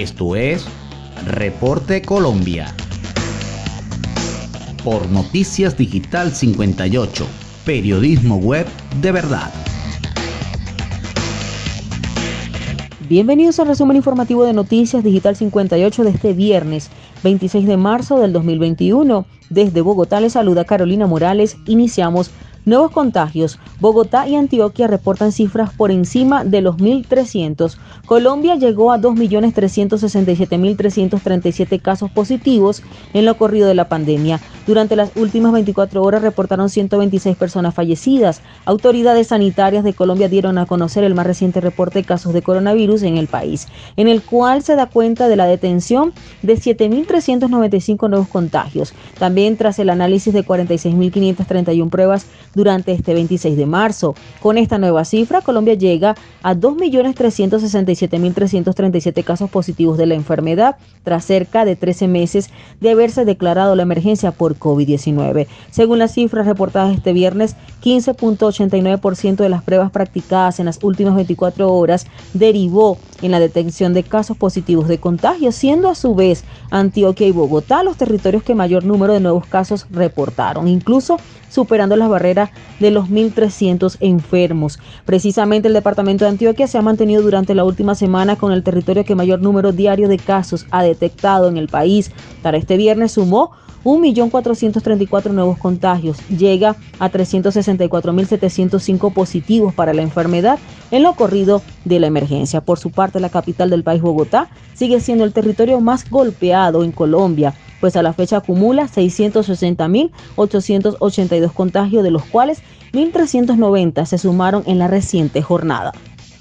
Esto es Reporte Colombia. Por Noticias Digital 58, periodismo web de verdad. Bienvenidos al resumen informativo de Noticias Digital 58 de este viernes 26 de marzo del 2021. Desde Bogotá les saluda Carolina Morales. Iniciamos Nuevos contagios. Bogotá y Antioquia reportan cifras por encima de los 1.300. Colombia llegó a 2.367.337 casos positivos en lo corrido de la pandemia. Durante las últimas 24 horas reportaron 126 personas fallecidas. Autoridades sanitarias de Colombia dieron a conocer el más reciente reporte de casos de coronavirus en el país, en el cual se da cuenta de la detención de 7.395 nuevos contagios. También tras el análisis de 46.531 pruebas durante este 26 de marzo. Con esta nueva cifra, Colombia llega a 2.367.337 casos positivos de la enfermedad tras cerca de 13 meses de haberse declarado la emergencia por COVID-19. Según las cifras reportadas este viernes, 15.89% de las pruebas practicadas en las últimas 24 horas derivó en la detención de casos positivos de contagio, siendo a su vez Antioquia y Bogotá los territorios que mayor número de nuevos casos reportaron, incluso superando las barreras de los 1.300 enfermos. Precisamente el departamento de Antioquia se ha mantenido durante la última semana con el territorio que mayor número diario de casos ha detectado en el país. Para este viernes sumó 1.434 nuevos contagios. Llega a 364.705 positivos para la enfermedad en lo corrido de la emergencia. Por su parte, la capital del país, Bogotá, sigue siendo el territorio más golpeado en Colombia pues a la fecha acumula 660.882 contagios, de los cuales 1.390 se sumaron en la reciente jornada.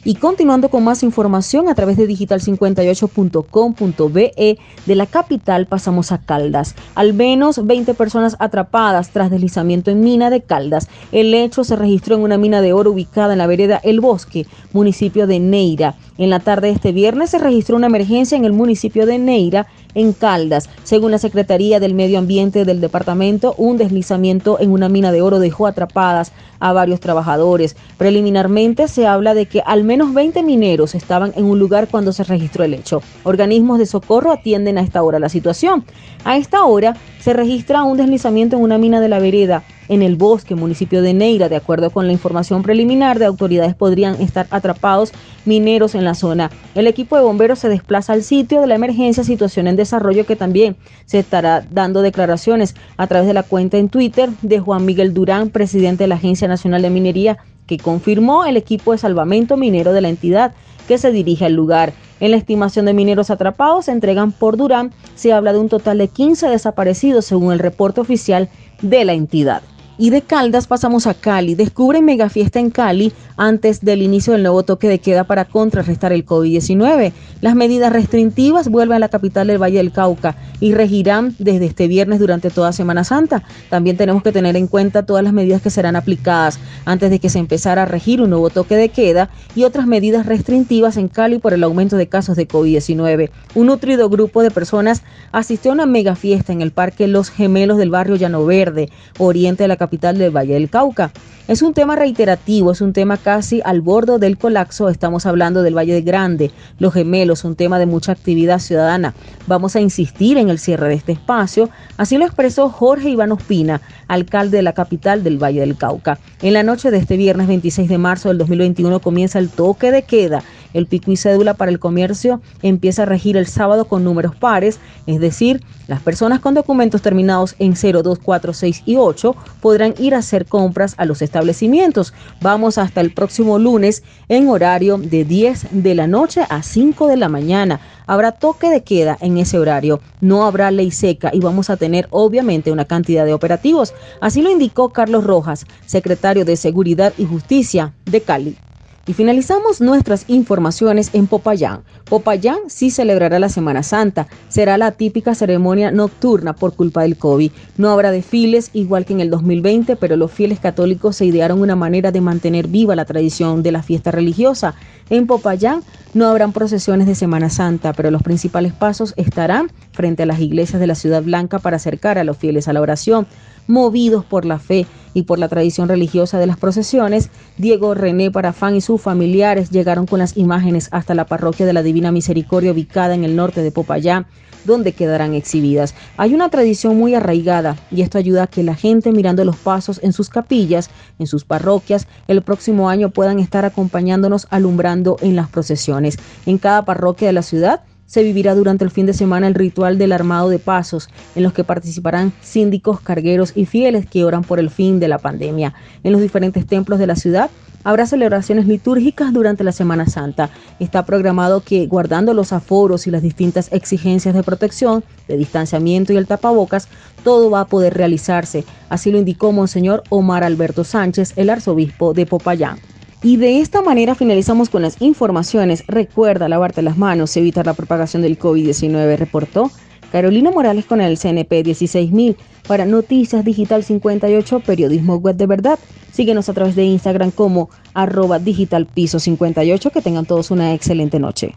Y continuando con más información a través de digital58.com.be de la capital pasamos a Caldas. Al menos 20 personas atrapadas tras deslizamiento en mina de Caldas. El hecho se registró en una mina de oro ubicada en la vereda El Bosque, municipio de Neira. En la tarde de este viernes se registró una emergencia en el municipio de Neira en Caldas. Según la Secretaría del Medio Ambiente del departamento, un deslizamiento en una mina de oro dejó atrapadas a varios trabajadores. Preliminarmente se habla de que al menos 20 mineros estaban en un lugar cuando se registró el hecho. Organismos de socorro atienden a esta hora la situación. A esta hora se registra un deslizamiento en una mina de la vereda en el bosque, municipio de Neira. De acuerdo con la información preliminar de autoridades, podrían estar atrapados mineros en la zona. El equipo de bomberos se desplaza al sitio de la emergencia, situación en desarrollo que también se estará dando declaraciones a través de la cuenta en Twitter de Juan Miguel Durán, presidente de la Agencia Nacional de Minería, que confirmó el equipo de salvamento minero de la entidad que se dirige al lugar. En la estimación de mineros atrapados se entregan por Durán, se habla de un total de 15 desaparecidos según el reporte oficial de la entidad. Y de Caldas pasamos a Cali. Descubren megafiesta en Cali antes del inicio del nuevo toque de queda para contrarrestar el COVID-19. Las medidas restrictivas vuelven a la capital del Valle del Cauca y regirán desde este viernes durante toda Semana Santa. También tenemos que tener en cuenta todas las medidas que serán aplicadas antes de que se empezara a regir un nuevo toque de queda y otras medidas restrictivas en Cali por el aumento de casos de COVID-19. Un nutrido grupo de personas asistió a una megafiesta en el Parque Los Gemelos del barrio Llano Verde, oriente de la capital capital del Valle del Cauca. Es un tema reiterativo, es un tema casi al borde del colapso. Estamos hablando del Valle de Grande, los gemelos, un tema de mucha actividad ciudadana. Vamos a insistir en el cierre de este espacio. Así lo expresó Jorge Iván Ospina, alcalde de la capital del Valle del Cauca. En la noche de este viernes 26 de marzo del 2021 comienza el toque de queda el pico y cédula para el comercio empieza a regir el sábado con números pares, es decir, las personas con documentos terminados en 0, 2, 4, 6 y 8 podrán ir a hacer compras a los establecimientos. Vamos hasta el próximo lunes en horario de 10 de la noche a 5 de la mañana. Habrá toque de queda en ese horario, no habrá ley seca y vamos a tener obviamente una cantidad de operativos. Así lo indicó Carlos Rojas, secretario de Seguridad y Justicia de Cali. Y finalizamos nuestras informaciones en Popayán. Popayán sí celebrará la Semana Santa. Será la típica ceremonia nocturna por culpa del COVID. No habrá desfiles igual que en el 2020, pero los fieles católicos se idearon una manera de mantener viva la tradición de la fiesta religiosa. En Popayán no habrán procesiones de Semana Santa, pero los principales pasos estarán frente a las iglesias de la Ciudad Blanca para acercar a los fieles a la oración. movidos por la fe y por la tradición religiosa de las procesiones, Diego René Parafán y sus familiares llegaron con las imágenes hasta la parroquia de la Divina Misericordia ubicada en el norte de Popayán donde quedarán exhibidas. Hay una tradición muy arraigada y esto ayuda a que la gente mirando los pasos en sus capillas, en sus parroquias, el próximo año puedan estar acompañándonos alumbrando en las procesiones. En cada parroquia de la ciudad se vivirá durante el fin de semana el ritual del armado de pasos, en los que participarán síndicos, cargueros y fieles que oran por el fin de la pandemia. En los diferentes templos de la ciudad habrá celebraciones litúrgicas durante la Semana Santa. Está programado que, guardando los aforos y las distintas exigencias de protección, de distanciamiento y el tapabocas, todo va a poder realizarse. Así lo indicó Monseñor Omar Alberto Sánchez, el arzobispo de Popayán. Y de esta manera finalizamos con las informaciones. Recuerda lavarte las manos, evitar la propagación del COVID-19, reportó Carolina Morales con el CNP 16000 para Noticias Digital 58, Periodismo Web de Verdad. Síguenos a través de Instagram como arroba digital piso 58. Que tengan todos una excelente noche.